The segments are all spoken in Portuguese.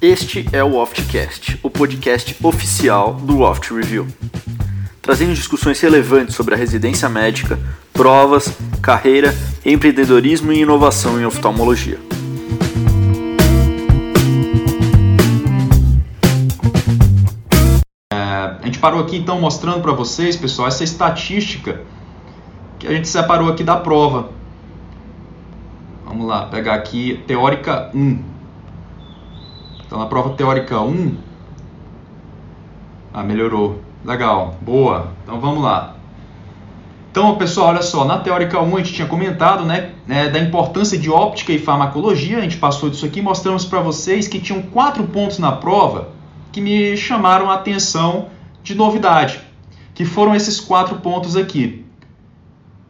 Este é o Oftcast, o podcast oficial do Oft Review, trazendo discussões relevantes sobre a residência médica, provas, carreira, empreendedorismo e inovação em oftalmologia. É, a gente parou aqui então mostrando para vocês, pessoal, essa estatística que a gente separou aqui da prova. Vamos lá, pegar aqui teórica 1. Então, na prova teórica 1. Ah, melhorou. Legal, boa. Então vamos lá. Então, pessoal, olha só, na teórica 1 a gente tinha comentado né, né, da importância de óptica e farmacologia, a gente passou disso aqui, mostramos para vocês que tinham quatro pontos na prova que me chamaram a atenção de novidade, que foram esses quatro pontos aqui.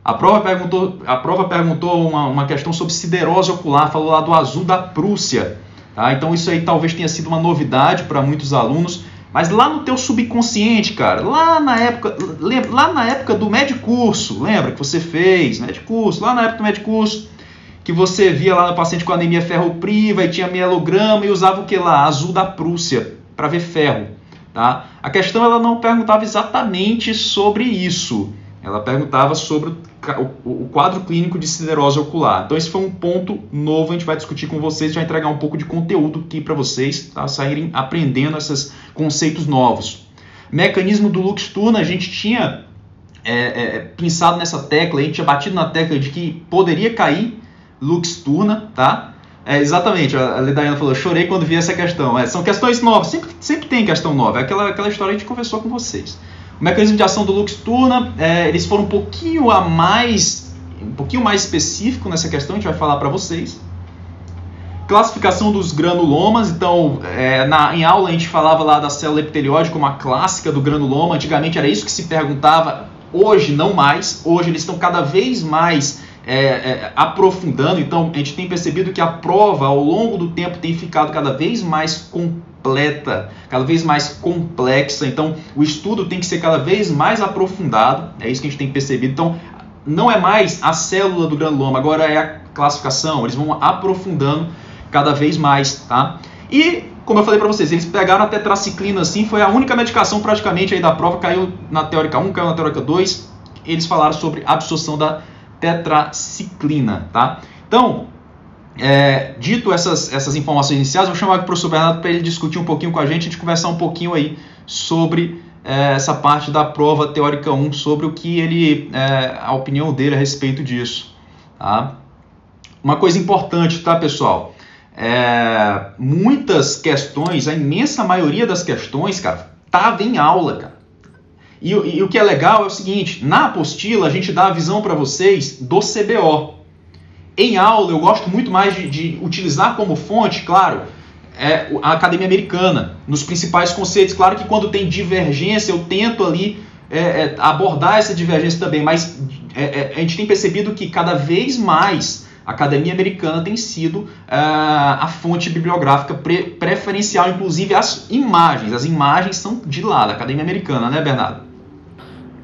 A prova perguntou, a prova perguntou uma, uma questão sobre siderose ocular, falou lá do azul da Prússia. Tá? Então isso aí talvez tenha sido uma novidade para muitos alunos, mas lá no teu subconsciente, cara, lá na época, lembra, lá na época do curso, lembra que você fez, curso, lá na época do curso, que você via lá no paciente com anemia ferropriva e tinha mielograma e usava o que lá? Azul da Prússia, para ver ferro. Tá? A questão ela não perguntava exatamente sobre isso. Ela perguntava sobre o quadro clínico de siderose ocular. Então esse foi um ponto novo, a gente vai discutir com vocês, vai entregar um pouco de conteúdo aqui para vocês tá? saírem aprendendo esses conceitos novos. Mecanismo do Lux-Turna, a gente tinha é, é, pensado nessa tecla, a gente tinha batido na tecla de que poderia cair Lux-Turna, tá? É, exatamente, a Ledaiana falou, chorei quando vi essa questão. É, são questões novas, sempre, sempre tem questão nova, é aquela, aquela história que a gente conversou com vocês. O mecanismo de ação do Lux-Turna, é, eles foram um pouquinho a mais, um pouquinho mais específico nessa questão, a gente vai falar para vocês. Classificação dos granulomas, então é, na, em aula a gente falava lá da célula epitelióide como a clássica do granuloma, antigamente era isso que se perguntava, hoje não mais, hoje eles estão cada vez mais é, é, aprofundando, então a gente tem percebido que a prova ao longo do tempo tem ficado cada vez mais completa completa, cada vez mais complexa. Então, o estudo tem que ser cada vez mais aprofundado. É isso que a gente tem percebido. Então, não é mais a célula do granuloma, agora é a classificação. Eles vão aprofundando cada vez mais, tá? E como eu falei para vocês, eles pegaram a tetraciclina assim, foi a única medicação praticamente aí da prova, caiu na teórica 1, caiu na teórica 2. Eles falaram sobre absorção da tetraciclina, tá? Então, é, dito essas, essas informações iniciais, vou chamar o professor Bernardo para ele discutir um pouquinho com a gente, a gente conversar um pouquinho aí sobre é, essa parte da prova teórica 1, sobre o que ele, é, a opinião dele a respeito disso. Tá? Uma coisa importante, tá, pessoal? É, muitas questões, a imensa maioria das questões, cara, tava em aula, cara. E, e, o que é legal é o seguinte: na apostila a gente dá a visão para vocês do CBO. Em aula, eu gosto muito mais de, de utilizar como fonte, claro, é a academia americana, nos principais conceitos. Claro que quando tem divergência, eu tento ali é, é, abordar essa divergência também, mas é, é a gente tem percebido que cada vez mais a academia americana tem sido é, a fonte bibliográfica pre preferencial, inclusive as imagens. As imagens são de lá, da academia americana, né, Bernardo?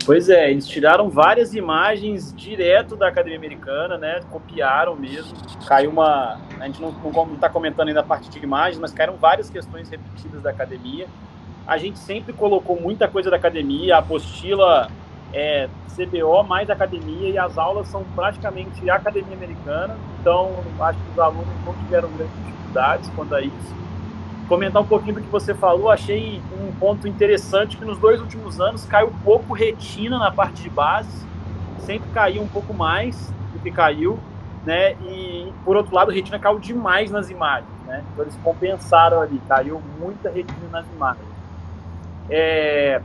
Pois é, eles tiraram várias imagens direto da Academia Americana, né? Copiaram mesmo. Caiu uma. A gente não está comentando ainda a parte de imagens, mas caíram várias questões repetidas da academia. A gente sempre colocou muita coisa da academia, a apostila é CBO mais academia e as aulas são praticamente academia americana. Então, acho que os alunos não tiveram grandes dificuldades quanto a isso comentar um pouquinho do que você falou, achei um ponto interessante que nos dois últimos anos caiu pouco retina na parte de base, sempre caiu um pouco mais do que caiu, né? E por outro lado, retina caiu demais nas imagens, né? Então eles compensaram ali, caiu muita retina nas imagens. É,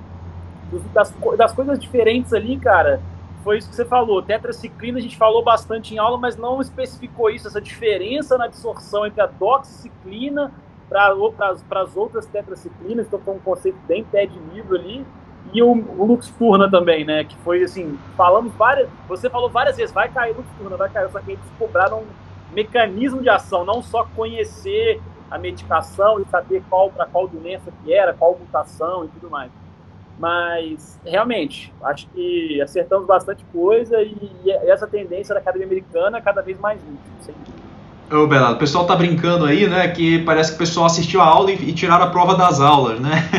das, das coisas diferentes ali, cara, foi isso que você falou. Tetraciclina a gente falou bastante em aula, mas não especificou isso, essa diferença na absorção entre a doxiciclina para as outras tetraciclinas, então foi um conceito bem pé de livro ali, e o, o Luxturna também, né, que foi assim, falamos várias, você falou várias vezes, vai cair Luxturna, vai cair, só que eles cobraram um mecanismo de ação, não só conhecer a medicação e saber qual para qual doença que era, qual mutação e tudo mais. Mas, realmente, acho que acertamos bastante coisa e, e essa tendência da academia americana é cada vez mais útil, Ô, Bernardo, o pessoal tá brincando aí, né? Que parece que o pessoal assistiu a aula e, e tiraram a prova das aulas, né?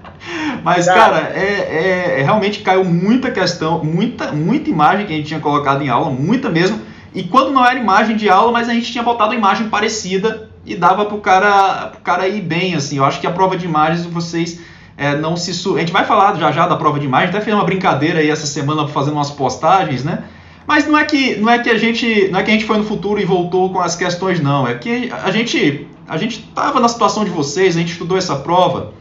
Mas, cara, é, é, é, realmente caiu muita questão, muita, muita imagem que a gente tinha colocado em aula, muita mesmo. E quando não era imagem de aula, mas a gente tinha botado imagem parecida e dava pro cara, pro cara ir bem, assim. Eu acho que a prova de imagens vocês é, não se. Su... A gente vai falar já já da prova de imagem, até fiz uma brincadeira aí essa semana fazendo umas postagens, né? Mas não é que não é que a gente não é que a gente foi no futuro e voltou com as questões não, é que a gente a gente estava na situação de vocês, a gente estudou essa prova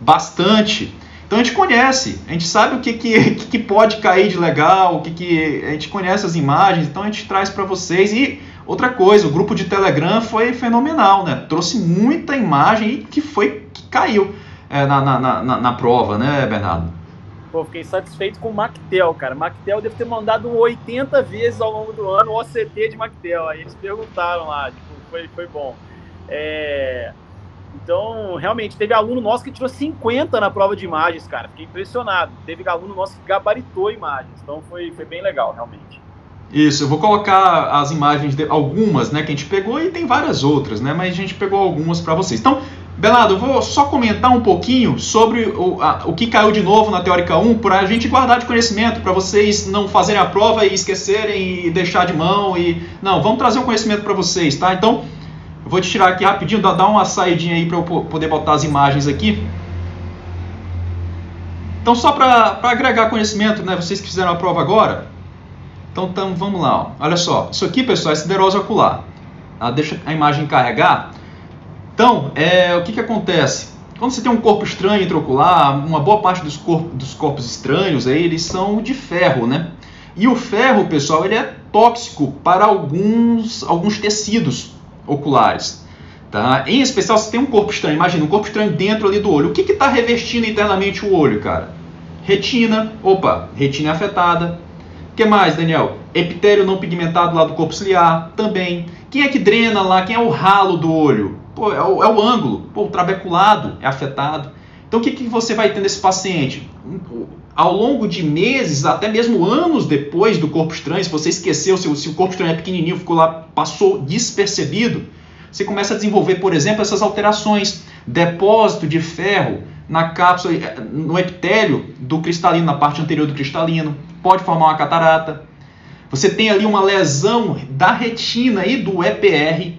bastante. Então a gente conhece, a gente sabe o que, que, que pode cair de legal, o que, que a gente conhece as imagens, então a gente traz para vocês. E outra coisa, o grupo de Telegram foi fenomenal, né? Trouxe muita imagem que foi que caiu é, na, na, na, na prova, né, Bernardo? Pô, fiquei satisfeito com o Mactel, cara. Mactel deve ter mandado 80 vezes ao longo do ano o OCT de Mactel. Aí eles perguntaram lá, tipo, foi, foi bom. É... Então, realmente, teve aluno nosso que tirou 50 na prova de imagens, cara. Fiquei impressionado. Teve aluno nosso que gabaritou imagens. Então, foi, foi bem legal, realmente. Isso, eu vou colocar as imagens, de, algumas, né, que a gente pegou e tem várias outras, né, mas a gente pegou algumas para vocês. Então, Belado, vou só comentar um pouquinho sobre o, a, o que caiu de novo na Teórica 1 para a gente guardar de conhecimento, para vocês não fazerem a prova e esquecerem e deixar de mão. e Não, vamos trazer o conhecimento para vocês, tá? Então, eu vou te tirar aqui rapidinho, dar uma saidinha aí para eu poder botar as imagens aqui. Então, só para agregar conhecimento, né? Vocês que fizeram a prova agora. Então, então vamos lá. Ó. Olha só, isso aqui, pessoal, é siderose ocular. Ah, deixa a imagem carregar. Então, é, o que, que acontece? Quando você tem um corpo estranho intraocular, uma boa parte dos, corpos, dos corpos estranhos aí, eles são de ferro, né? E o ferro, pessoal, ele é tóxico para alguns, alguns tecidos oculares. Tá? Em especial, se tem um corpo estranho, imagina um corpo estranho dentro ali do olho. O que está revestindo internamente o olho, cara? Retina, opa, retina é afetada. O que mais, Daniel? Epitélio não pigmentado lá do corpo ciliar, também. Quem é que drena lá? Quem é o ralo do olho? Pô, é o, é o ângulo. Pô, o trabeculado é afetado. Então o que, que você vai ter nesse paciente? Ao longo de meses, até mesmo anos depois do corpo estranho, se você esqueceu, se, se o corpo estranho é pequenininho, ficou lá, passou despercebido, você começa a desenvolver, por exemplo, essas alterações. Depósito de ferro na cápsula, eh, no epitélio do cristalino, na parte anterior do cristalino, pode formar uma catarata. Você tem ali uma lesão da retina e do EPR,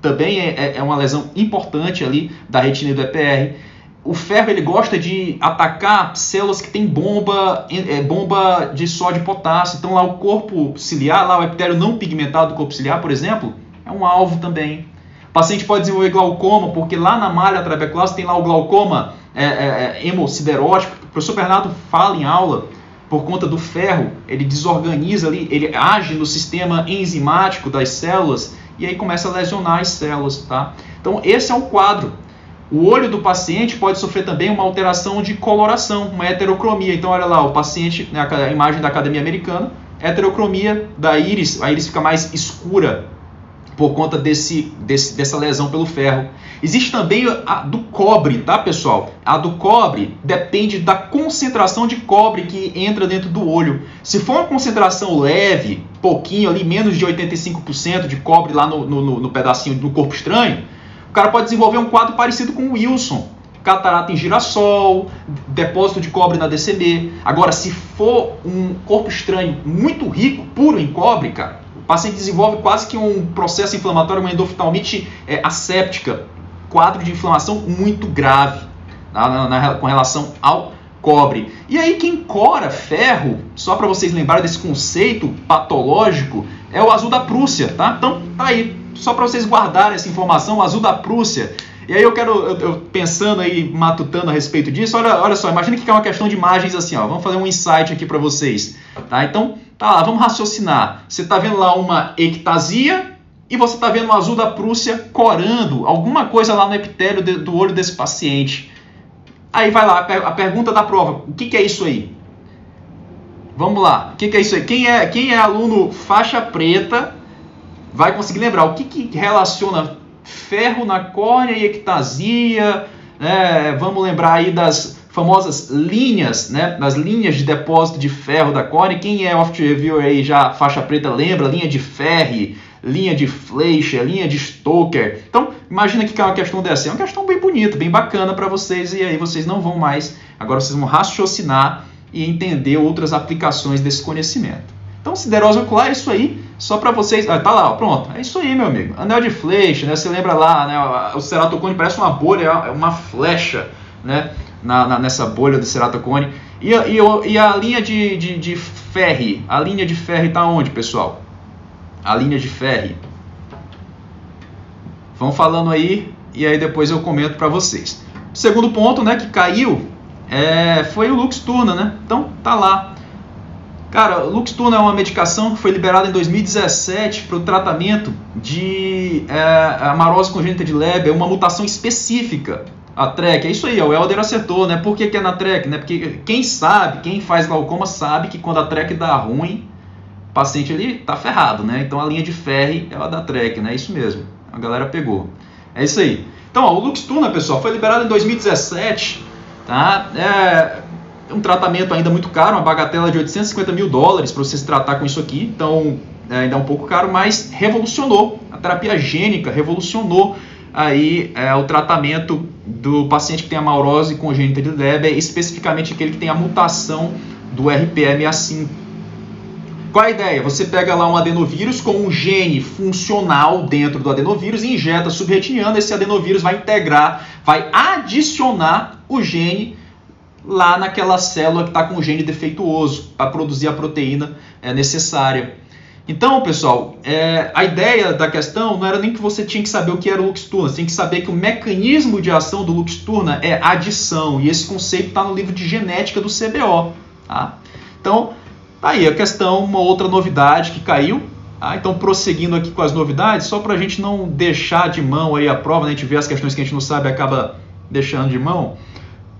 também é, é, é uma lesão importante ali da retina do EPR. O ferro ele gosta de atacar células que têm bomba, é, bomba de sódio e potássio. Então lá o corpo ciliar, lá o epitélio não pigmentado do corpo ciliar, por exemplo, é um alvo também. O paciente pode desenvolver glaucoma, porque lá na malha trabecular tem lá o glaucoma é, é, é hemosiderótico. O professor Bernardo fala em aula, por conta do ferro, ele desorganiza ali, ele age no sistema enzimático das células e aí começa a lesionar as células, tá? Então esse é o quadro. O olho do paciente pode sofrer também uma alteração de coloração, uma heterocromia. Então olha lá, o paciente, né, a imagem da Academia Americana, heterocromia da íris, a íris fica mais escura por conta desse, desse, dessa lesão pelo ferro. Existe também a do cobre, tá pessoal? A do cobre depende da concentração de cobre que entra dentro do olho. Se for uma concentração leve, pouquinho ali, menos de 85% de cobre lá no, no, no pedacinho do corpo estranho, o cara pode desenvolver um quadro parecido com o Wilson. Catarata em girassol, depósito de cobre na DCB. Agora, se for um corpo estranho muito rico, puro em cobre, cara, o paciente desenvolve quase que um processo inflamatório, uma endoftalmite é, asséptica, quadro de inflamação muito grave tá? na, na, com relação ao cobre. E aí quem cora ferro, só para vocês lembrarem desse conceito patológico, é o azul da Prússia, tá? Então tá aí, só para vocês guardarem essa informação, o azul da Prússia. E aí eu quero, eu, eu, pensando aí, matutando a respeito disso, olha, olha só, imagina que é uma questão de imagens assim, ó, vamos fazer um insight aqui para vocês, tá? Então, tá lá, vamos raciocinar. Você tá vendo lá uma ectasia e você tá vendo o azul da Prússia corando alguma coisa lá no epitélio de, do olho desse paciente. Aí vai lá, a pergunta da prova, o que, que é isso aí? Vamos lá, o que, que, é isso aí? Quem é, quem é aluno faixa preta vai conseguir lembrar o que, que relaciona ferro na córnea e ectasia, né? vamos lembrar aí das, famosas linhas, né, nas linhas de depósito de ferro da Cone. Quem é off review aí já faixa preta lembra, linha de ferro, linha de Fleischer, linha de Stoker. Então, imagina que é uma questão dessa, é uma questão bem bonita, bem bacana para vocês e aí vocês não vão mais, agora vocês vão raciocinar e entender outras aplicações desse conhecimento. Então, siderose ocular é isso aí, só para vocês. Ah, tá lá, ó, pronto. É isso aí, meu amigo. Anel de flecha, né? Você lembra lá, né? O ceratocone parece uma bolha, é uma flecha, né? Na, na, nessa bolha do ceratocone. E, e, e a linha de, de, de ferro, a linha de ferro está onde, pessoal? A linha de ferro. Vão falando aí e aí depois eu comento para vocês. Segundo ponto, né, que caiu, é, foi o Luxturna, né? Então tá lá. Cara, Luxturna é uma medicação que foi liberada em 2017 para o tratamento de é, amarose congênita de Leber, é uma mutação específica. A TREC, é isso aí, o Helder acertou, né? Por que, que é na TREC? Né? Porque quem sabe, quem faz glaucoma sabe que quando a TREC dá ruim, o paciente ali tá ferrado, né? Então a linha de ferro é a da TREC, né? É isso mesmo, a galera pegou. É isso aí. Então, ó, o Luxturna, pessoal, foi liberado em 2017, tá? É um tratamento ainda muito caro, uma bagatela de 850 mil dólares para você se tratar com isso aqui, então é, ainda é um pouco caro, mas revolucionou. A terapia gênica revolucionou aí é, o tratamento do paciente que tem a maurose congênita de Leber, especificamente aquele que tem a mutação do RPM-A5. Qual a ideia? Você pega lá um adenovírus com um gene funcional dentro do adenovírus injeta subretiniano, esse adenovírus vai integrar, vai adicionar o gene lá naquela célula que está com o gene defeituoso para produzir a proteína é, necessária. Então, pessoal, é, a ideia da questão não era nem que você tinha que saber o que era o Luxturna, você tinha que saber que o mecanismo de ação do Luxturna é adição, e esse conceito está no livro de genética do CBO. Tá? Então, tá aí a questão, uma outra novidade que caiu. Tá? Então, prosseguindo aqui com as novidades, só para a gente não deixar de mão aí a prova, né? a gente vê as questões que a gente não sabe acaba deixando de mão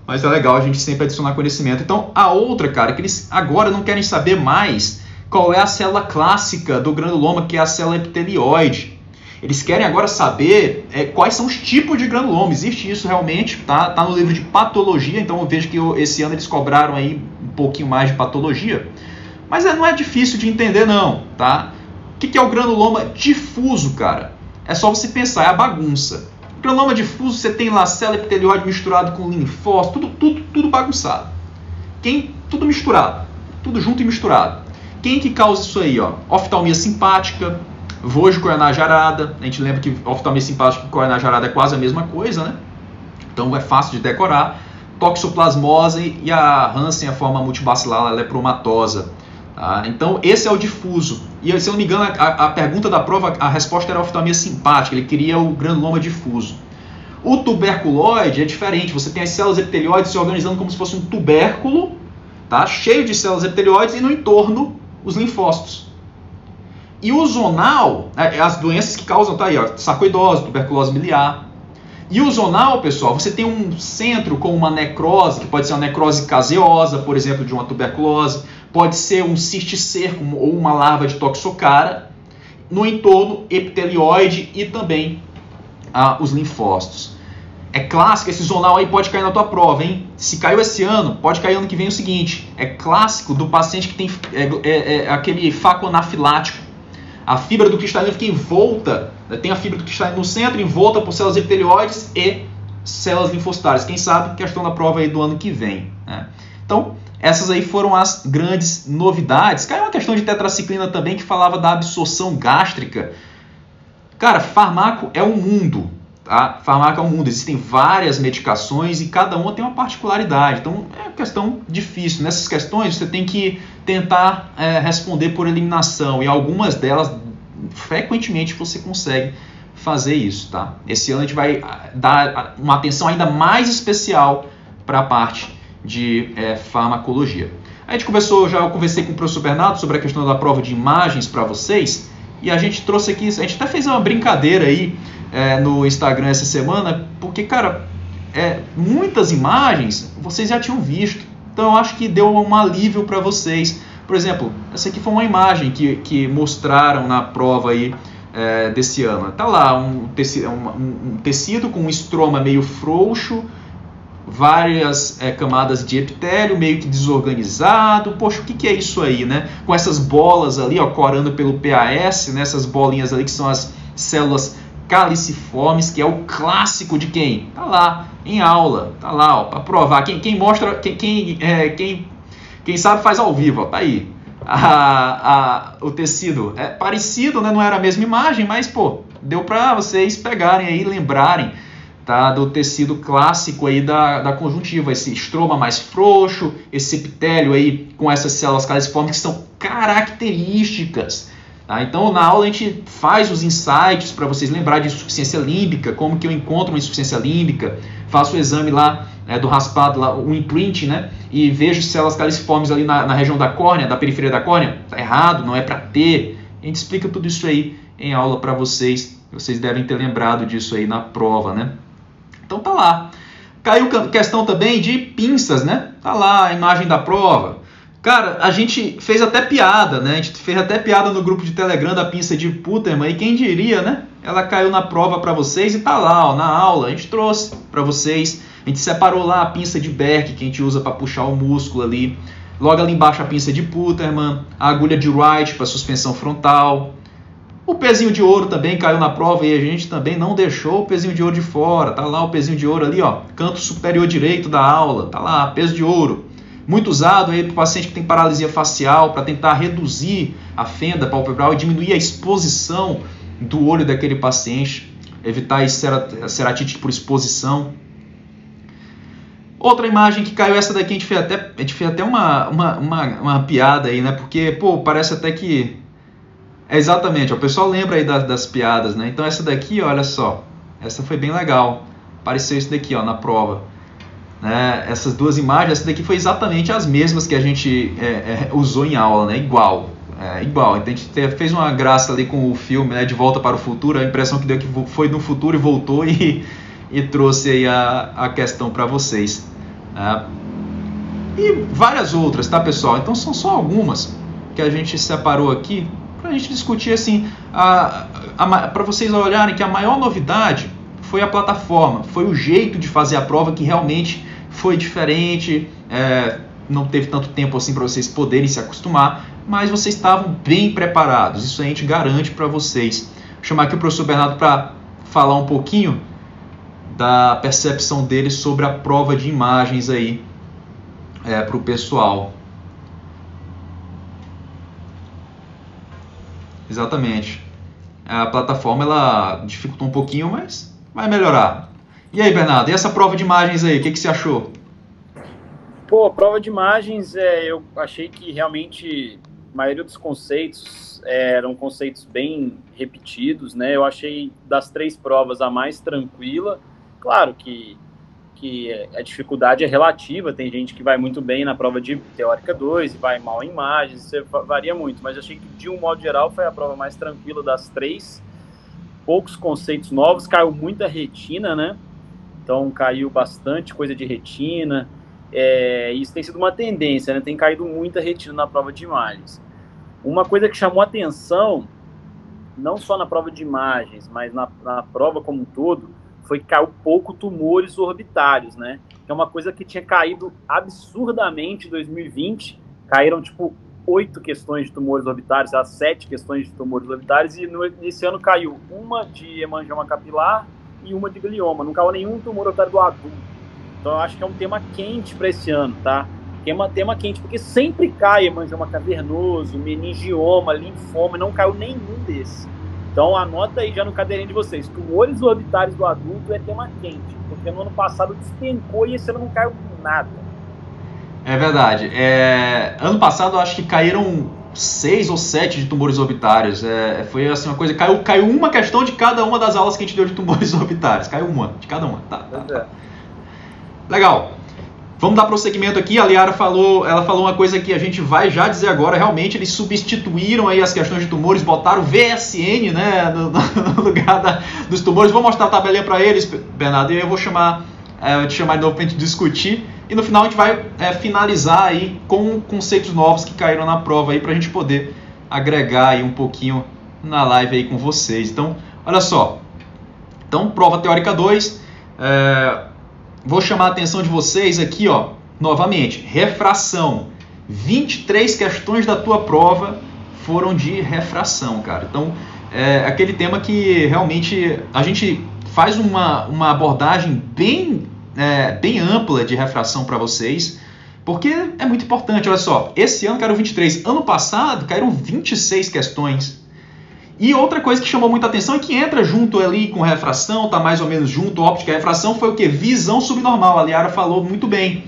mas é legal a gente sempre adicionar conhecimento. Então, a outra, cara, que eles agora não querem saber mais qual é a célula clássica do granuloma, que é a célula epitelioide. Eles querem agora saber é, quais são os tipos de granuloma. Existe isso realmente, tá? Tá no livro de patologia, então eu vejo que esse ano eles cobraram aí um pouquinho mais de patologia. Mas é, não é difícil de entender não, tá? O que, que é o granuloma difuso, cara? É só você pensar, é a bagunça. Granuloma difuso, você tem lá célula epitelióide misturado com linfócito, tudo, tudo, tudo bagunçado. Quem, tudo misturado, tudo junto e misturado. Quem que causa isso aí? Ó? Oftalmia simpática, vojo coronar jarada. A gente lembra que oftalmia simpática e coronar jarada é quase a mesma coisa, né? Então é fácil de decorar. Toxoplasmose e a Hansen, a forma multibacilar lepromatosa. Tá? Então, esse é o difuso. E se eu não me engano, a, a pergunta da prova, a resposta era oftalmia simpática, ele queria o granuloma difuso. O tuberculoide é diferente, você tem as células epitelioides se organizando como se fosse um tubérculo, tá? cheio de células epitelioides, e no entorno os linfócitos. E o zonal, é, as doenças que causam, tá aí, ó, sarcoidose, tuberculose miliar. E o zonal, pessoal, você tem um centro com uma necrose, que pode ser uma necrose caseosa, por exemplo, de uma tuberculose, pode ser um cisticerco ou uma larva de toxocara no entorno epitelioide e também ah, os linfócitos. É clássico, esse zonal aí pode cair na tua prova, hein? Se caiu esse ano, pode cair ano que vem o seguinte. É clássico do paciente que tem é, é, é aquele faco anafilático. A fibra do cristalino fica envolta, né? tem a fibra do cristalino no centro, envolta por células epitelioides e células linfocitárias. Quem sabe, questão da prova aí do ano que vem. Né? Então, essas aí foram as grandes novidades. Caiu uma questão de tetraciclina também que falava da absorção gástrica. Cara, farmaco é um mundo, tá? Farmaco é um mundo. Existem várias medicações e cada uma tem uma particularidade. Então é uma questão difícil. Nessas questões você tem que tentar é, responder por eliminação e algumas delas frequentemente você consegue fazer isso, tá? Esse ano a gente vai dar uma atenção ainda mais especial para a parte de é, farmacologia. A gente conversou, já eu conversei com o professor Bernardo sobre a questão da prova de imagens para vocês, e a gente trouxe aqui, a gente até fez uma brincadeira aí é, no Instagram essa semana, porque, cara, é, muitas imagens vocês já tinham visto, então eu acho que deu um alívio para vocês. Por exemplo, essa aqui foi uma imagem que, que mostraram na prova aí é, desse ano. Tá lá um tecido, um, um tecido com um estroma meio frouxo, várias é, camadas de epitélio, meio que desorganizado. Poxa, o que, que, é isso aí, né? Com essas bolas ali, ó, corando pelo PAS, né? essas bolinhas ali que são as células caliciformes, que é o clássico de quem? Tá lá, em aula, tá lá, ó, para provar. Quem, quem mostra, quem, quem, é, quem, quem sabe faz ao vivo, ó, tá aí. A, a, o tecido é parecido, né? não era a mesma imagem, mas pô, deu para vocês pegarem aí, lembrarem tá? do tecido clássico aí da, da conjuntiva, esse estroma mais frouxo, esse epitélio aí com essas células caliciformes que são características. Tá? Então, na aula a gente faz os insights para vocês lembrar de insuficiência límbica, como que eu encontro uma insuficiência límbica, faço o exame lá né, do raspado, lá, o imprint, né, e vejo células caliciformes ali na, na região da córnea, da periferia da córnea, tá errado, não é para ter. A gente explica tudo isso aí em aula para vocês. Vocês devem ter lembrado disso aí na prova, né? Então tá lá. Caiu questão também de pinças, né? Tá lá a imagem da prova. Cara, a gente fez até piada, né? A gente fez até piada no grupo de Telegram da pinça de Puterman e quem diria, né? Ela caiu na prova para vocês e tá lá, ó, na aula. A gente trouxe para vocês. A gente separou lá a pinça de Berk que a gente usa para puxar o músculo ali. Logo ali embaixo a pinça de Puterman, a agulha de Wright para suspensão frontal, o pezinho de ouro também caiu na prova e a gente também não deixou o pezinho de ouro de fora. Tá lá o pezinho de ouro ali, ó, canto superior direito da aula. Tá lá, peso de ouro. Muito usado para o paciente que tem paralisia facial, para tentar reduzir a fenda palpebral e diminuir a exposição do olho daquele paciente, evitar a ceratite por exposição. Outra imagem que caiu, essa daqui a gente fez até, a gente fez até uma, uma, uma, uma piada aí, né? Porque, pô, parece até que é exatamente, o pessoal lembra aí das, das, piadas, né? Então essa daqui, olha só, essa foi bem legal. Apareceu isso daqui, ó, na prova. Né? Essas duas imagens, essa daqui foi exatamente as mesmas que a gente é, é, usou em aula, né? Igual, é, igual. Então a gente fez uma graça ali com o filme, né? De Volta para o Futuro. A impressão que deu que foi no futuro e voltou e, e trouxe aí a, a questão para vocês. Né? E várias outras, tá, pessoal? Então são só algumas que a gente separou aqui para a gente discutir assim, para vocês olharem que a maior novidade foi a plataforma, foi o jeito de fazer a prova que realmente foi diferente, é, não teve tanto tempo assim para vocês poderem se acostumar, mas vocês estavam bem preparados, isso a gente garante para vocês. Vou chamar aqui o professor Bernardo para falar um pouquinho da percepção dele sobre a prova de imagens aí é, para o pessoal. Exatamente. A plataforma ela dificultou um pouquinho, mas vai melhorar. E aí, Bernardo, e essa prova de imagens aí, o que, que você achou? Pô, prova de imagens, é, eu achei que realmente a maioria dos conceitos é, eram conceitos bem repetidos, né? Eu achei das três provas a mais tranquila. Claro que que a dificuldade é relativa, tem gente que vai muito bem na prova de teórica 2 e vai mal em imagens, isso varia muito, mas achei que de um modo geral foi a prova mais tranquila das três, poucos conceitos novos, caiu muita retina, né? Então caiu bastante coisa de retina, é, isso tem sido uma tendência, né? Tem caído muita retina na prova de imagens. Uma coisa que chamou atenção, não só na prova de imagens, mas na, na prova como um todo, foi que caiu pouco tumores orbitários, né? Que é uma coisa que tinha caído absurdamente em 2020. Caíram, tipo, oito questões de tumores orbitários, sete questões de tumores orbitários, e no, nesse ano caiu uma de hemangioma capilar e uma de glioma. Não caiu nenhum tumor orbitário do adulto. Então eu acho que é um tema quente para esse ano, tá? Tema, tema quente, porque sempre cai hemangioma cavernoso, meningioma, linfoma, não caiu nenhum desses. Então anota aí já no caderninho de vocês. Tumores orbitários do adulto é tema quente, porque no ano passado despencou e esse ano não caiu nada. É verdade. É... Ano passado acho que caíram seis ou sete de tumores orbitários. É... Foi assim uma coisa. Caiu, caiu uma questão de cada uma das aulas que a gente deu de tumores orbitários. Caiu uma de cada uma. Tá, tá, tá. É. Legal. Vamos dar prosseguimento aqui. A Liara falou, ela falou uma coisa que a gente vai já dizer agora. Realmente eles substituíram aí as questões de tumores, botaram VSN, né, no, no lugar da, dos tumores. Vou mostrar a tabelinha para eles, Bernardo, e eu vou chamar, é, te chamar de novo para a gente discutir. E no final a gente vai é, finalizar aí com conceitos novos que caíram na prova aí para a gente poder agregar aí um pouquinho na live aí com vocês. Então, olha só. Então, prova teórica 2. É, vou chamar a atenção de vocês aqui, ó, novamente, refração. 23 questões da tua prova foram de refração, cara. Então, é aquele tema que realmente a gente faz uma, uma abordagem bem, é, bem ampla de refração para vocês, porque é muito importante. Olha só, esse ano caiu 23, ano passado caíram 26 questões. E outra coisa que chamou muita atenção e que entra junto ali com refração, tá mais ou menos junto, óptica e refração, foi o que? Visão subnormal. A Liara falou muito bem.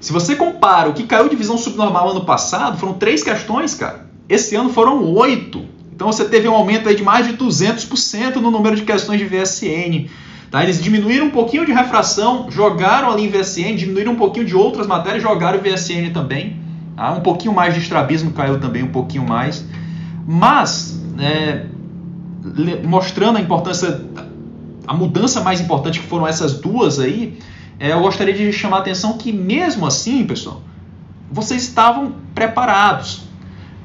Se você compara o que caiu de visão subnormal ano passado, foram três questões, cara. Esse ano foram oito. Então você teve um aumento aí de mais de 200% no número de questões de VSN. Tá? Eles diminuíram um pouquinho de refração, jogaram ali em VSN, diminuíram um pouquinho de outras matérias, jogaram VSN também. Tá? Um pouquinho mais de estrabismo caiu também, um pouquinho mais. Mas é, mostrando a importância, a mudança mais importante que foram essas duas aí, é, eu gostaria de chamar a atenção que mesmo assim, pessoal, vocês estavam preparados.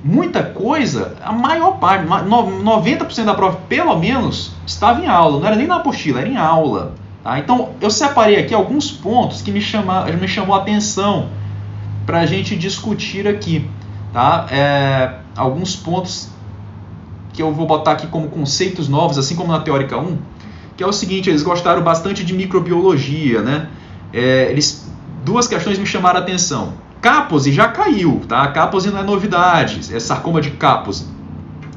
Muita coisa, a maior parte, 90% da prova, pelo menos, estava em aula, não era nem na apostila, era em aula. Tá? Então, eu separei aqui alguns pontos que me, chama, me chamou a atenção para a gente discutir aqui. Tá? É, alguns pontos que eu vou botar aqui como conceitos novos, assim como na Teórica 1, que é o seguinte, eles gostaram bastante de microbiologia, né? É, eles, duas questões me chamaram a atenção. Capose já caiu, tá? Capose não é novidade, é sarcoma de Capose.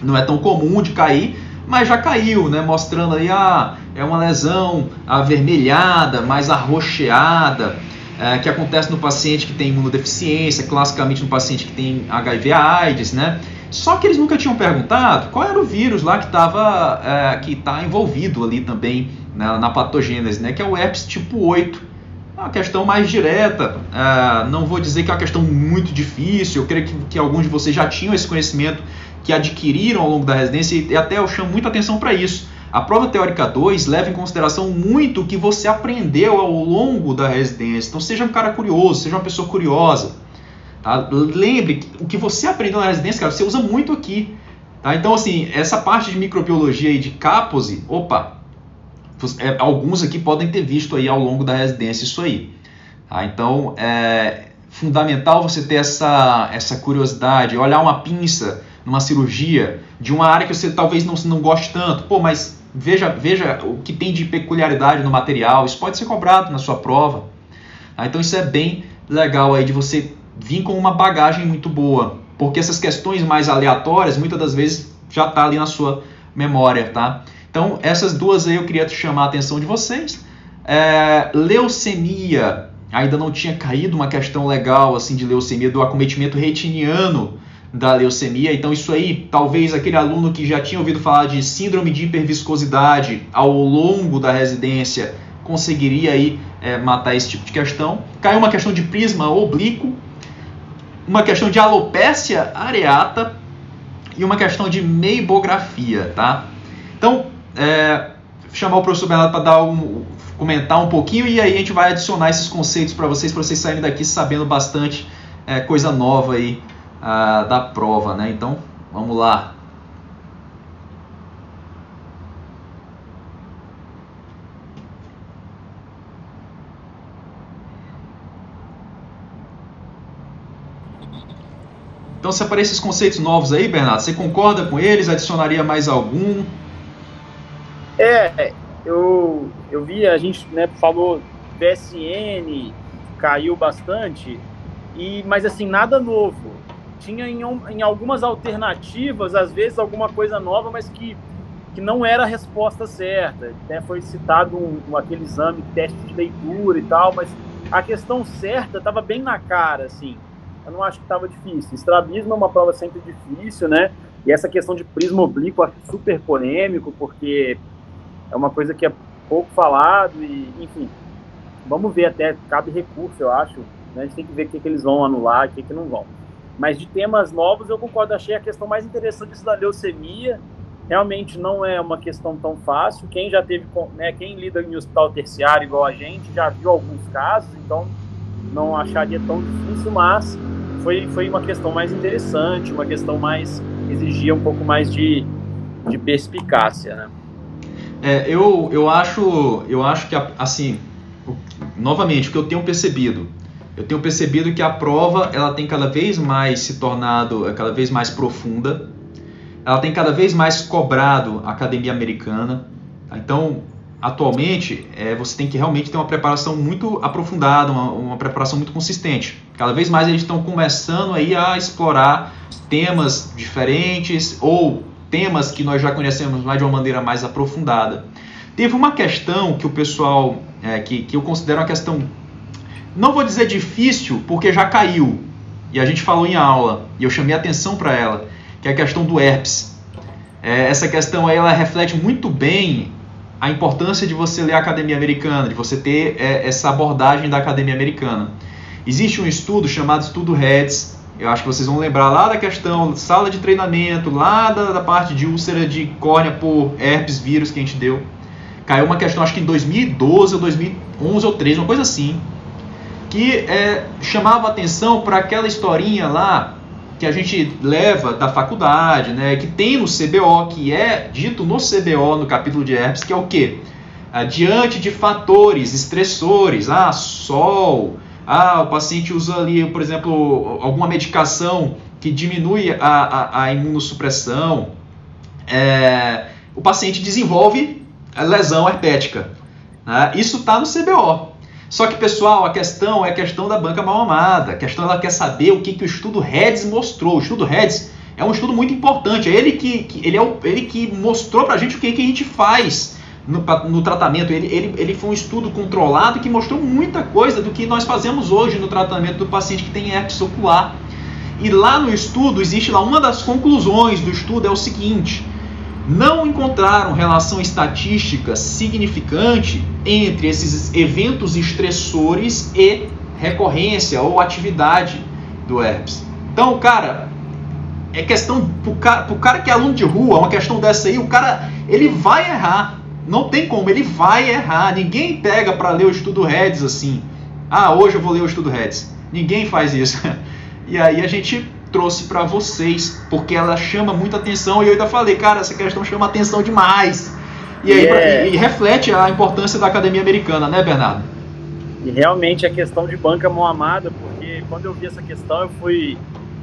Não é tão comum de cair, mas já caiu, né? Mostrando aí, ah, é uma lesão avermelhada, mais arroxeada, é, que acontece no paciente que tem imunodeficiência, classicamente no paciente que tem HIV AIDS, né? Só que eles nunca tinham perguntado qual era o vírus lá que estava é, que está envolvido ali também na, na, patogênese, né? Que é o herpes tipo 8. É uma questão mais direta. É, não vou dizer que é uma questão muito difícil. Eu creio que, que alguns de vocês já tinham esse conhecimento que adquiriram ao longo da residência e até eu chamo muita atenção para isso. A prova teórica 2 leva em consideração muito o que você aprendeu ao longo da residência. Então seja um cara curioso, seja uma pessoa curiosa. Tá? Lembre que o que você aprendeu na residência, cara, você usa muito aqui. Tá? Então, assim, essa parte de microbiologia e de capose, opa, é, alguns aqui podem ter visto aí ao longo da residência isso aí. Tá? Então, é fundamental você ter essa, essa curiosidade, olhar uma pinça numa cirurgia de uma área que você talvez não, não goste tanto. Pô, mas veja, veja o que tem de peculiaridade no material. Isso pode ser cobrado na sua prova. Tá? Então, isso é bem legal aí de você vir com uma bagagem muito boa, porque essas questões mais aleatórias muitas das vezes já está ali na sua memória, tá? Então essas duas aí eu queria chamar a atenção de vocês. É, leucemia ainda não tinha caído uma questão legal assim de leucemia do acometimento retiniano da leucemia. Então isso aí, talvez aquele aluno que já tinha ouvido falar de síndrome de hiperviscosidade ao longo da residência conseguiria aí é, matar esse tipo de questão. Caiu uma questão de prisma oblíquo, uma questão de alopécia areata e uma questão de meibografia, tá? Então, é, chamar o professor Bernardo para dar um, comentar um pouquinho e aí a gente vai adicionar esses conceitos para vocês, para vocês saírem daqui sabendo bastante é, coisa nova aí uh, da prova, né? Então, vamos lá. Então, se aparecem esses conceitos novos aí, Bernardo, você concorda com eles? Adicionaria mais algum? É, eu, eu vi, a gente né, falou PSN, caiu bastante, e mas assim, nada novo. Tinha em, em algumas alternativas, às vezes, alguma coisa nova, mas que, que não era a resposta certa. Né? Foi citado um, um, aquele exame, teste de leitura e tal, mas a questão certa estava bem na cara, assim eu não acho que estava difícil. Estrabismo é uma prova sempre difícil, né? E essa questão de prisma oblíquo acho super polêmico, porque é uma coisa que é pouco falado e, enfim, vamos ver até, cabe recurso, eu acho. Né? A gente tem que ver o que, que eles vão anular o que, que não vão. Mas de temas novos, eu concordo, achei a questão mais interessante isso da leucemia. Realmente não é uma questão tão fácil. Quem já teve, né, quem lida em hospital terciário igual a gente, já viu alguns casos, então não acharia tão difícil, mas foi, foi uma questão mais interessante, uma questão mais exigia um pouco mais de, de perspicácia, né? É, eu, eu acho eu acho que assim novamente, o que eu tenho percebido, eu tenho percebido que a prova ela tem cada vez mais se tornado cada vez mais profunda, ela tem cada vez mais cobrado a academia americana. Então, atualmente, é, você tem que realmente ter uma preparação muito aprofundada, uma, uma preparação muito consistente. Cada vez mais eles estão começando aí a explorar temas diferentes ou temas que nós já conhecemos mais de uma maneira mais aprofundada. Teve uma questão que o pessoal, é, que, que eu considero uma questão, não vou dizer difícil, porque já caiu, e a gente falou em aula, e eu chamei atenção para ela, que é a questão do herpes. É, essa questão aí, ela reflete muito bem a importância de você ler a academia americana, de você ter é, essa abordagem da academia americana. Existe um estudo chamado Estudo Reds, eu acho que vocês vão lembrar lá da questão sala de treinamento, lá da, da parte de úlcera de córnea por herpes vírus que a gente deu. Caiu uma questão, acho que em 2012 ou 2011 ou 2013, uma coisa assim, que é, chamava atenção para aquela historinha lá que a gente leva da faculdade, né, que tem no CBO, que é dito no CBO, no capítulo de herpes, que é o quê? Diante de fatores estressores, ah, sol, ah, o paciente usa ali, por exemplo, alguma medicação que diminui a, a, a imunossupressão, é, o paciente desenvolve lesão herpética. Né? Isso está no CBO. Só que, pessoal, a questão é a questão da banca mal amada. A questão ela quer saber o que, que o estudo REDS mostrou. O estudo REDS é um estudo muito importante. É ele que, que ele, é o, ele que mostrou para a gente o que, que a gente faz no, no tratamento. Ele, ele, ele foi um estudo controlado que mostrou muita coisa do que nós fazemos hoje no tratamento do paciente que tem herpes ocular. E lá no estudo, existe lá uma das conclusões do estudo é o seguinte: não encontraram relação estatística significante entre esses eventos estressores e recorrência ou atividade do herpes. Então, cara, é questão pro cara, pro cara que é aluno de rua, uma questão dessa aí, o cara ele vai errar. Não tem como, ele vai errar. Ninguém pega para ler o estudo Reds assim. Ah, hoje eu vou ler o estudo Reds. Ninguém faz isso. E aí a gente trouxe para vocês, porque ela chama muita atenção e eu ainda falei, cara, essa questão chama atenção demais. E aí yeah. e reflete a importância da academia americana, né, Bernardo? E realmente a questão de banca mão amada, porque quando eu vi essa questão, eu fui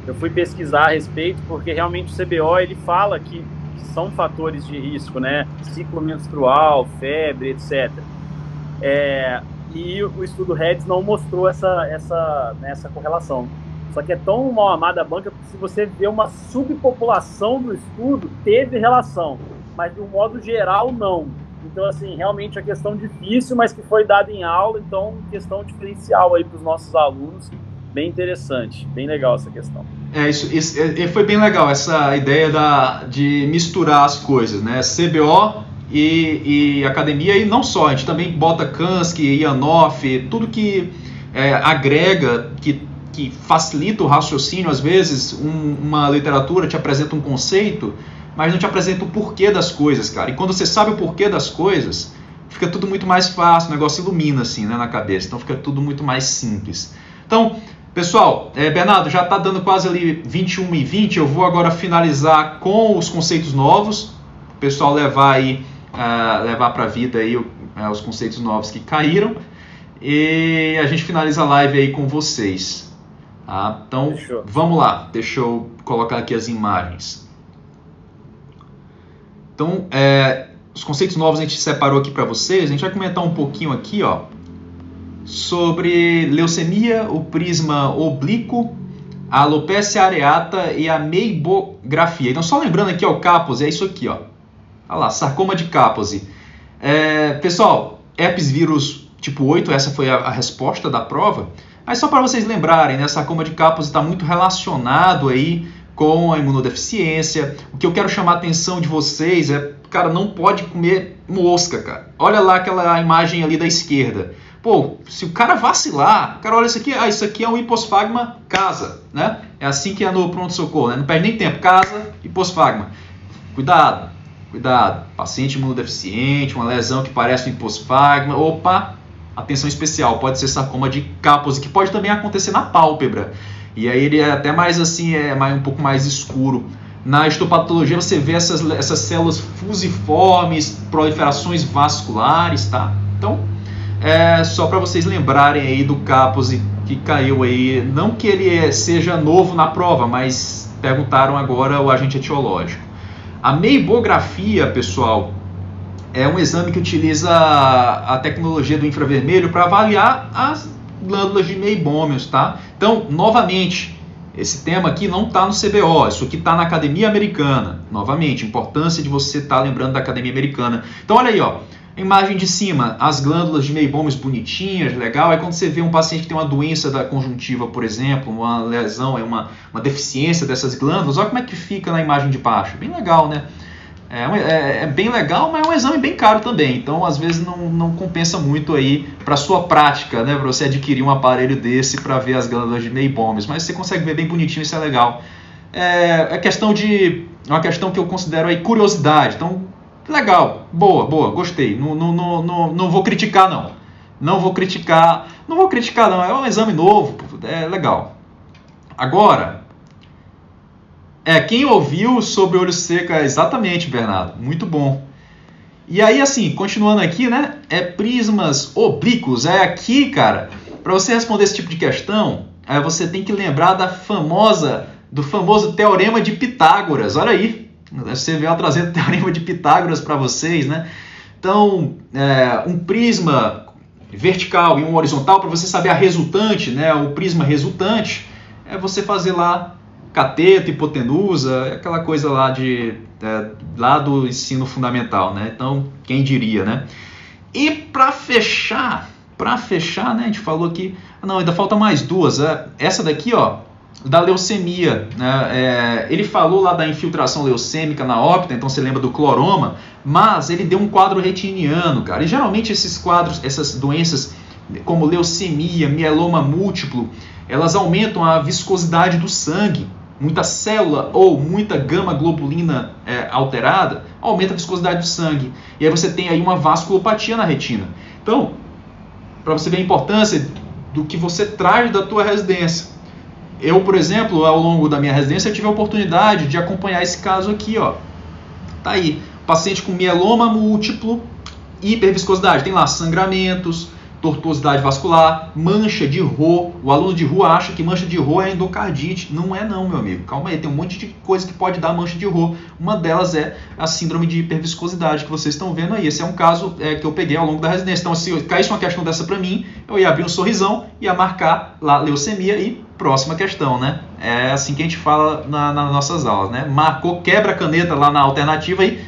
eu fui pesquisar a respeito, porque realmente o CBO ele fala que são fatores de risco, né? Ciclo menstrual, febre, etc. É, e o estudo REDS não mostrou essa, essa, né, essa correlação. Só que é tão mal amada a banca que se você vê uma subpopulação do estudo, teve relação, mas de um modo geral, não. Então, assim, realmente é questão difícil, mas que foi dada em aula, então, questão diferencial aí para os nossos alunos, bem interessante, bem legal essa questão. É, isso, isso é, foi bem legal, essa ideia da, de misturar as coisas, né? CBO e, e academia, e não só, a gente também bota Kansky, Ianoff, tudo que é, agrega, que que facilita o raciocínio, às vezes um, uma literatura te apresenta um conceito, mas não te apresenta o porquê das coisas, cara. E quando você sabe o porquê das coisas, fica tudo muito mais fácil, o negócio ilumina assim, né, na cabeça. Então fica tudo muito mais simples. Então, pessoal, é, Bernardo, já está dando quase ali 21 e 20. Eu vou agora finalizar com os conceitos novos. O pessoal levar aí, uh, levar para a vida aí uh, os conceitos novos que caíram. E a gente finaliza a live aí com vocês. Tá? Então, Fechou. vamos lá. Deixa eu colocar aqui as imagens. Então, é, os conceitos novos a gente separou aqui para vocês. A gente vai comentar um pouquinho aqui, ó, sobre leucemia, o prisma oblíquo, a alopecia areata e a meibografia. Então, só lembrando aqui, ó, o Kaposi, é isso aqui, ó. Olha lá, sarcoma de Kaposi. É, pessoal, herpes vírus tipo 8, essa foi a, a resposta da prova. Mas só para vocês lembrarem, né, sarcoma de Kaposi está muito relacionado aí com a imunodeficiência. O que eu quero chamar a atenção de vocês é, cara, não pode comer mosca, cara. Olha lá aquela imagem ali da esquerda. Pô, se o cara vacilar, cara, olha isso aqui, ah, isso aqui é um hiposfagma casa, né? É assim que é no pronto-socorro, né? Não perde nem tempo, casa, hiposfagma. Cuidado, cuidado. Paciente imunodeficiente, uma lesão que parece um hiposfagma, opa, atenção especial, pode ser sarcoma de Kaposi, que pode também acontecer na pálpebra. E aí ele é até mais assim, é mais, um pouco mais escuro. Na histopatologia você vê essas, essas células fusiformes, proliferações vasculares, tá? Então, é só para vocês lembrarem aí do Capos que caiu aí, não que ele seja novo na prova, mas perguntaram agora o agente etiológico. A meibografia, pessoal, é um exame que utiliza a tecnologia do infravermelho para avaliar as glândulas de meibômios, tá? Então, novamente, esse tema aqui não está no CBO, isso aqui está na Academia Americana. Novamente, importância de você estar tá lembrando da Academia Americana. Então, olha aí, ó. Imagem de cima, as glândulas de meibômios bonitinhas, legal. Aí quando você vê um paciente que tem uma doença da conjuntiva, por exemplo, uma lesão, é uma, uma deficiência dessas glândulas, olha como é que fica na imagem de baixo. Bem legal, né? É, é, é, bem legal, mas é um exame bem caro também. Então, às vezes, não, não compensa muito aí para sua prática, né? Para você adquirir um aparelho desse para ver as glândulas de meibômios. Mas você consegue ver bem bonitinho, isso é legal. É, é questão de. É uma questão que eu considero aí curiosidade. Então, legal, boa, boa, gostei. Não, não, não, não, não vou criticar, não. Não vou criticar. Não vou criticar, não. É um exame novo, é legal. Agora, é, quem ouviu sobre olho seco, é exatamente, Bernardo. Muito bom. E aí, assim, continuando aqui, né? É prismas oblíquos. É aqui, cara, para você responder esse tipo de questão, é, você tem que lembrar da famosa, do famoso teorema de Pitágoras. Olha aí, você veio trazendo o teorema de Pitágoras para vocês, né? Então, é, um prisma vertical e um horizontal, para você saber a resultante, né? O prisma resultante, é você fazer lá cateto, hipotenusa, aquela coisa lá de é, lá do ensino fundamental, né? Então, quem diria, né? E para fechar, para fechar, né? A gente falou que não, ainda falta mais duas. É, essa daqui, ó, da leucemia, né? É, ele falou lá da infiltração leucêmica na óptica, então você lembra do cloroma, mas ele deu um quadro retiniano, cara. E geralmente esses quadros, essas doenças como leucemia, mieloma múltiplo, elas aumentam a viscosidade do sangue muita célula ou muita gama globulina é, alterada, aumenta a viscosidade do sangue. E aí você tem aí uma vasculopatia na retina. Então, para você ver a importância do que você traz da tua residência. Eu, por exemplo, ao longo da minha residência, tive a oportunidade de acompanhar esse caso aqui, ó. Tá aí, paciente com mieloma múltiplo, hiperviscosidade, tem lá sangramentos, tortuosidade vascular, mancha de Rho. O aluno de Rho acha que mancha de Rho é endocardite. Não é não, meu amigo. Calma aí, tem um monte de coisa que pode dar mancha de Rho. Uma delas é a síndrome de hiperviscosidade que vocês estão vendo aí. Esse é um caso é, que eu peguei ao longo da residência. Então, se caísse uma questão dessa para mim, eu ia abrir um sorrisão, ia marcar lá leucemia e próxima questão, né? É assim que a gente fala na, nas nossas aulas, né? Marcou, quebra a caneta lá na alternativa e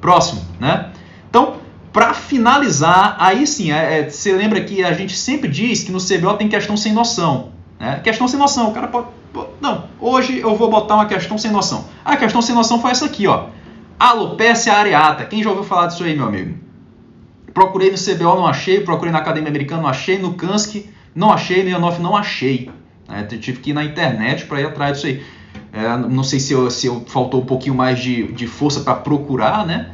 próximo, né? Para finalizar, aí sim, é, é, você lembra que a gente sempre diz que no CBO tem questão sem noção. Né? Questão sem noção, o cara pode. Não, hoje eu vou botar uma questão sem noção. A questão sem noção foi essa aqui, ó. Alopecia areata. Quem já ouviu falar disso aí, meu amigo? Procurei no CBO, não achei. Procurei na Academia Americana, não achei. No Kansk, não achei. No Ionoff, não achei. É, tive que ir na internet para ir atrás disso aí. É, não sei se, eu, se eu, faltou um pouquinho mais de, de força para procurar, né?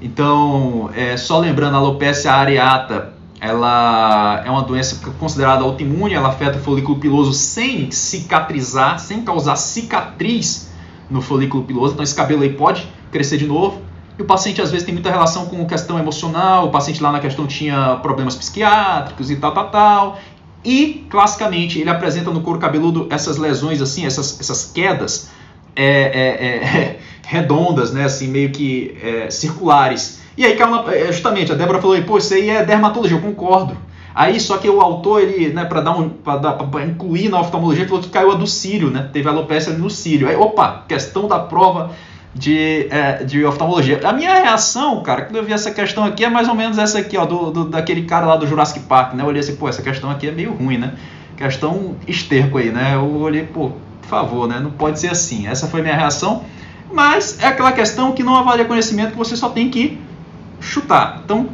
Então, é, só lembrando, a alopecia areata ela é uma doença considerada autoimune, ela afeta o folículo piloso sem cicatrizar, sem causar cicatriz no folículo piloso. Então, esse cabelo aí pode crescer de novo. E o paciente às vezes tem muita relação com questão emocional, o paciente lá na questão tinha problemas psiquiátricos e tal, tal, tal. E, classicamente, ele apresenta no couro cabeludo essas lesões assim, essas, essas quedas é, é, é, redondas, né, assim, meio que é, circulares. E aí caiu é, justamente, a Débora falou, pô, isso aí é dermatologia, eu concordo. Aí, só que o autor, ele, né, para dar um, para incluir na oftalmologia, falou que caiu a do cílio, né, teve alopecia no cílio. Aí, opa, questão da prova de, é, de oftalmologia. A minha reação, cara, quando eu vi essa questão aqui, é mais ou menos essa aqui, ó, do, do daquele cara lá do Jurassic Park, né, eu olhei assim, pô, essa questão aqui é meio ruim, né, questão esterco aí, né, eu olhei, pô, por favor, né, não pode ser assim. Essa foi minha reação. Mas é aquela questão que não avalia conhecimento, que você só tem que chutar. Então,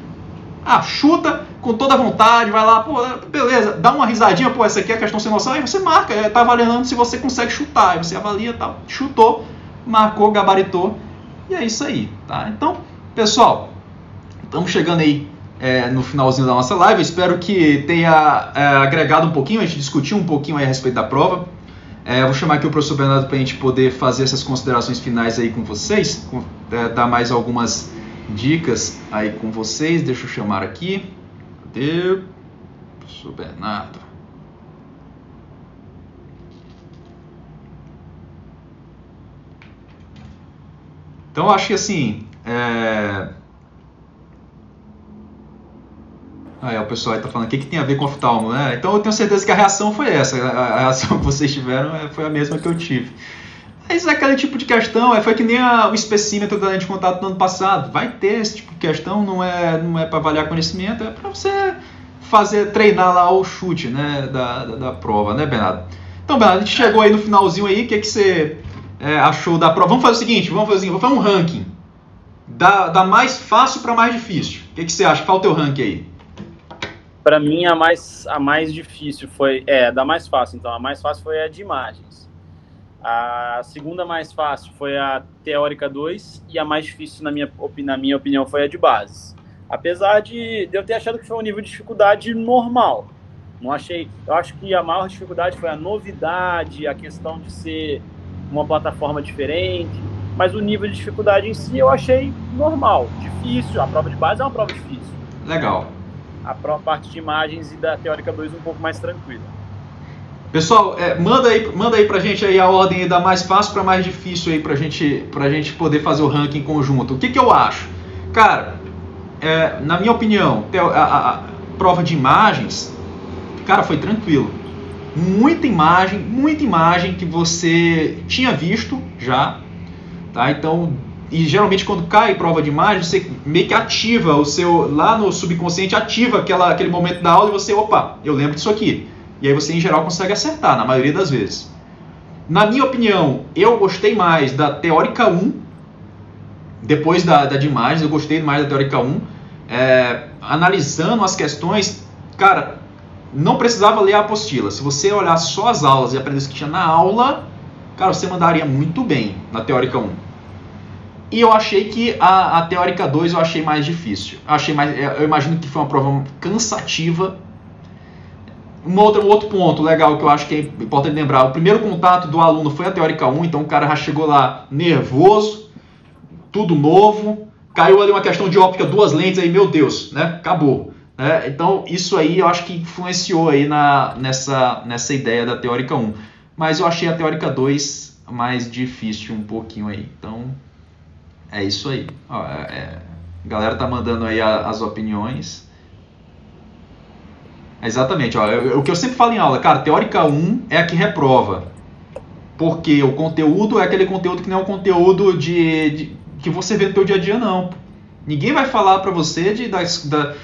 ah, chuta com toda a vontade, vai lá, pô, beleza, dá uma risadinha, pô, essa aqui é a questão sem noção, aí você marca, é, tá avaliando se você consegue chutar, aí você avalia, tá, chutou, marcou, gabaritou, e é isso aí, tá? Então, pessoal, estamos chegando aí é, no finalzinho da nossa live, espero que tenha é, agregado um pouquinho, a gente discutiu um pouquinho aí a respeito da prova, é, vou chamar aqui o professor Bernardo para a gente poder fazer essas considerações finais aí com vocês, com, é, dar mais algumas dicas aí com vocês. Deixa eu chamar aqui. Cadê? Professor Bernardo. Então, acho que assim. É... Aí, o pessoal aí tá falando, o que, que tem a ver com oftalmo, né? Então eu tenho certeza que a reação foi essa. A reação que vocês tiveram é, foi a mesma que eu tive. Mas é aquele tipo de questão, é, foi que nem a, o especímetro da lente de contato do ano passado. Vai ter esse tipo de questão, não é, não é para avaliar conhecimento, é para você fazer, treinar lá o chute né, da, da, da, prova, né, Bernardo? Então, Bernardo, a gente chegou aí no finalzinho aí, o que, é que você é, achou da prova? Vamos fazer o seguinte, vamos fazer, vamos fazer um ranking. Da, da mais fácil para mais difícil. O que, que você acha? Qual o teu ranking aí? Para mim, a mais, a mais difícil foi. É, da mais fácil, então. A mais fácil foi a de imagens. A segunda mais fácil foi a teórica 2 e a mais difícil, na minha, na minha opinião, foi a de bases. Apesar de, de eu ter achado que foi um nível de dificuldade normal. Não achei. Eu acho que a maior dificuldade foi a novidade, a questão de ser uma plataforma diferente. Mas o nível de dificuldade em si eu achei normal, difícil. A prova de base é uma prova difícil. Legal a parte de imagens e da teórica 2 um pouco mais tranquila. Pessoal, é, manda, aí, manda aí pra gente aí a ordem da mais fácil para mais difícil aí pra gente, pra gente poder fazer o ranking conjunto. O que, que eu acho? Cara, é, na minha opinião, a, a, a, prova de imagens, cara, foi tranquilo. Muita imagem, muita imagem que você tinha visto já, tá? Então e geralmente quando cai prova de imagem, você meio que ativa o seu, lá no subconsciente, ativa aquela, aquele momento da aula e você, opa, eu lembro disso aqui. E aí você em geral consegue acertar, na maioria das vezes. Na minha opinião, eu gostei mais da teórica 1, depois da, da de imagens, eu gostei mais da teórica 1. É, analisando as questões, cara, não precisava ler a apostila. Se você olhar só as aulas e aprender o que tinha na aula, cara, você mandaria muito bem na teórica 1. E eu achei que a, a Teórica 2 eu achei mais difícil. Eu, achei mais, eu imagino que foi uma prova cansativa. Um outro, um outro ponto legal que eu acho que é importante lembrar: o primeiro contato do aluno foi a Teórica 1, então o cara já chegou lá nervoso, tudo novo. Caiu ali uma questão de óptica, duas lentes, aí, meu Deus, né? Acabou. Né? Então, isso aí eu acho que influenciou aí na, nessa, nessa ideia da Teórica 1. Mas eu achei a Teórica 2 mais difícil um pouquinho aí. Então, é isso aí. Ó, é, é, a galera tá mandando aí a, as opiniões. Exatamente, ó, eu, o que eu sempre falo em aula, cara, teórica 1 é a que reprova. Porque o conteúdo é aquele conteúdo que não é um conteúdo de, de que você vê no seu dia a dia, não. Ninguém vai falar para você de, da, da,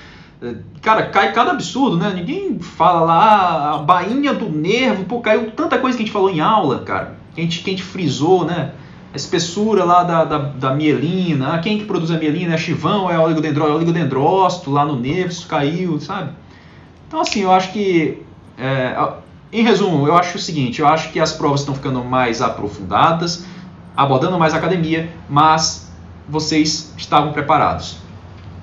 Cara, cai cada absurdo, né? Ninguém fala lá ah, a bainha do nervo, pô, caiu tanta coisa que a gente falou em aula, cara. Que a gente, que a gente frisou, né? A espessura lá da, da, da mielina, ah, quem que produz a mielina? É chivão, é o oligodendró, é oligodendrócito lá no nervo, isso caiu, sabe? Então assim, eu acho que, é, em resumo, eu acho o seguinte, eu acho que as provas estão ficando mais aprofundadas, abordando mais a academia, mas vocês estavam preparados.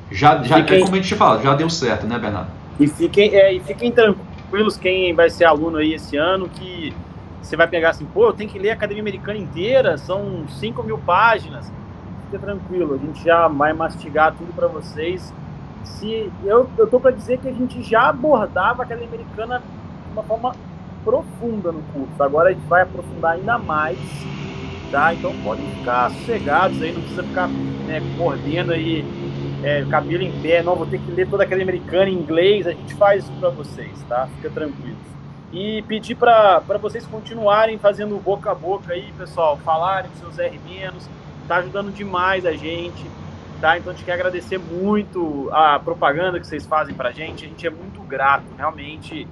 Já, já fiquem, é como a gente falado, já deu certo, né, Bernardo? E fiquem, é, e fiquem tranquilos quem vai ser aluno aí esse ano, que você vai pegar assim, pô, eu tenho que ler a Academia Americana inteira, são 5 mil páginas. Fica tranquilo, a gente já vai mastigar tudo para vocês. Se eu, eu tô para dizer que a gente já abordava a Academia Americana de uma forma profunda no curso. Agora a gente vai aprofundar ainda mais, tá? Então podem ficar sossegados aí, não precisa ficar né, mordendo aí é, cabelo em pé, não, vou ter que ler toda a Academia Americana em inglês, a gente faz isso para vocês, tá? Fica tranquilo e pedir para vocês continuarem fazendo boca a boca aí, pessoal, falarem dos seus R-, tá ajudando demais a gente, tá? Então a gente quer agradecer muito a propaganda que vocês fazem pra gente, a gente é muito grato, realmente,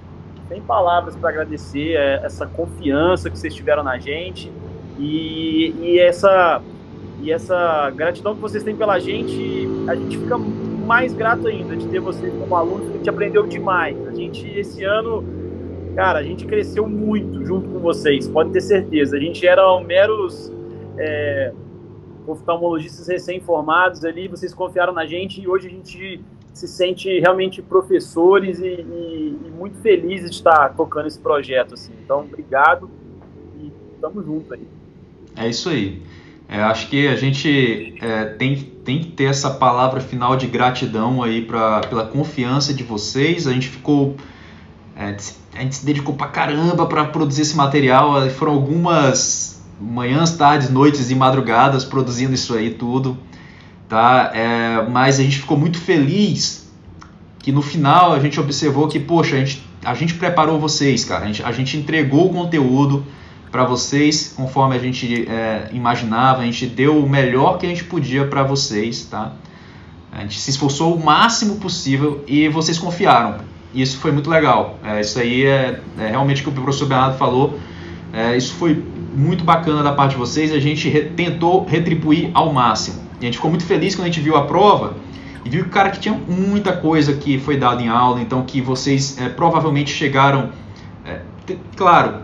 tem palavras para agradecer é, essa confiança que vocês tiveram na gente. E, e essa e essa gratidão que vocês têm pela gente, a gente fica mais grato ainda de ter vocês como alunos, a gente aprendeu demais. A gente esse ano Cara, a gente cresceu muito junto com vocês, pode ter certeza. A gente era meros é, oftalmologistas recém-formados ali, vocês confiaram na gente e hoje a gente se sente realmente professores e, e, e muito felizes de estar tocando esse projeto. Assim. Então, obrigado e estamos juntos aí. É isso aí. É, acho que a gente é, tem, tem que ter essa palavra final de gratidão aí pra, pela confiança de vocês. A gente ficou É, a gente se dedicou pra caramba para produzir esse material. Foram algumas manhãs, tardes, noites e madrugadas produzindo isso aí tudo, tá? É, mas a gente ficou muito feliz que no final a gente observou que, poxa, a gente, a gente preparou vocês, cara. A gente, a gente entregou o conteúdo para vocês conforme a gente é, imaginava. A gente deu o melhor que a gente podia para vocês, tá? A gente se esforçou o máximo possível e vocês confiaram. Isso foi muito legal. É, isso aí é, é, realmente o que o professor Bernardo falou. É, isso foi muito bacana da parte de vocês. A gente re, tentou retribuir ao máximo. E a gente ficou muito feliz quando a gente viu a prova e viu que, cara, que tinha muita coisa que foi dada em aula. Então, que vocês é, provavelmente chegaram. É, claro,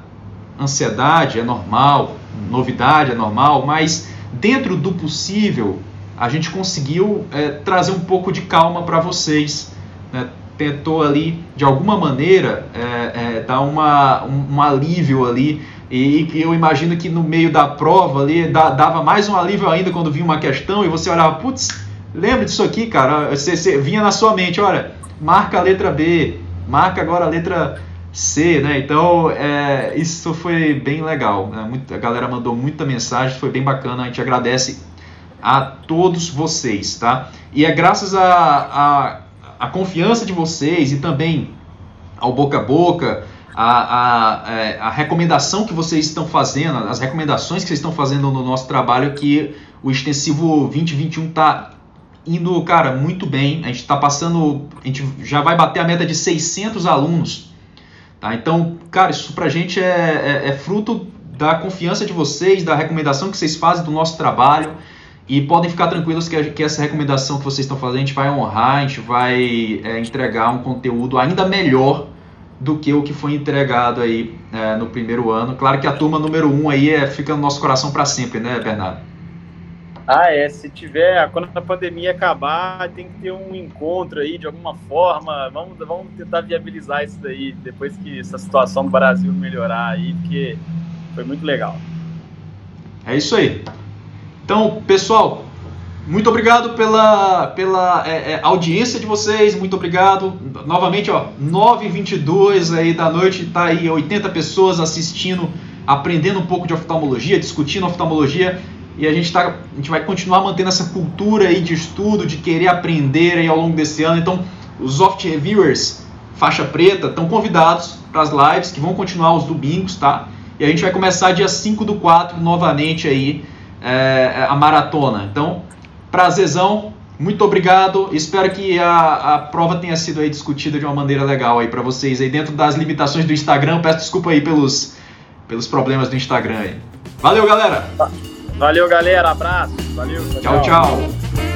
ansiedade é normal, novidade é normal, mas dentro do possível a gente conseguiu é, trazer um pouco de calma para vocês. Né? Tentou ali, de alguma maneira, é, é, dar uma, um, um, alívio ali. E, eu imagino que no meio da prova ali da, dava mais um alívio ainda quando vinha uma questão e você olhava, putz, lembra disso aqui, cara? Você, você vinha na sua mente, olha, marca a letra B, marca agora a letra C, né? Então, é, isso foi bem legal. Né? A galera mandou muita mensagem, foi bem bacana. A gente agradece a todos vocês, tá? E é graças a, a, a confiança de vocês e também ao boca a boca, a, a, é, a, recomendação que vocês estão fazendo, as recomendações que vocês estão fazendo no nosso trabalho, que o extensivo 2021 está indo, cara, muito bem. A gente está passando, a gente já vai bater a meta de 600 alunos. Tá? Então, cara, isso pra gente é, é, é fruto da confiança de vocês, da recomendação que vocês fazem do nosso trabalho. E podem ficar tranquilos que, que essa recomendação que vocês estão fazendo, a gente vai honrar, a gente vai é, entregar um conteúdo ainda melhor do que o que foi entregado aí é, no primeiro ano. Claro que a turma número um aí é, fica no nosso coração para sempre, né, Bernardo? Ah, é. Se tiver, quando a pandemia acabar, tem que ter um encontro aí de alguma forma. Vamos, vamos tentar viabilizar isso daí depois que essa situação do Brasil melhorar aí, porque foi muito legal. É isso aí. Então, pessoal, muito obrigado pela, pela é, é, audiência de vocês, muito obrigado. Novamente, ó, 9h22 aí da noite, tá aí 80 pessoas assistindo, aprendendo um pouco de oftalmologia, discutindo oftalmologia. E a gente, tá, a gente vai continuar mantendo essa cultura aí de estudo, de querer aprender aí ao longo desse ano. Então, os Oft Reviewers faixa preta estão convidados para as lives que vão continuar aos domingos, tá? E a gente vai começar dia 5 do 4 novamente aí é, a maratona. Então, prazerzão, muito obrigado. Espero que a, a prova tenha sido aí discutida de uma maneira legal aí para vocês aí dentro das limitações do Instagram. Peço desculpa aí pelos, pelos problemas do Instagram aí. Valeu, galera. Valeu, galera. Abraço. Valeu. tchau. tchau. tchau.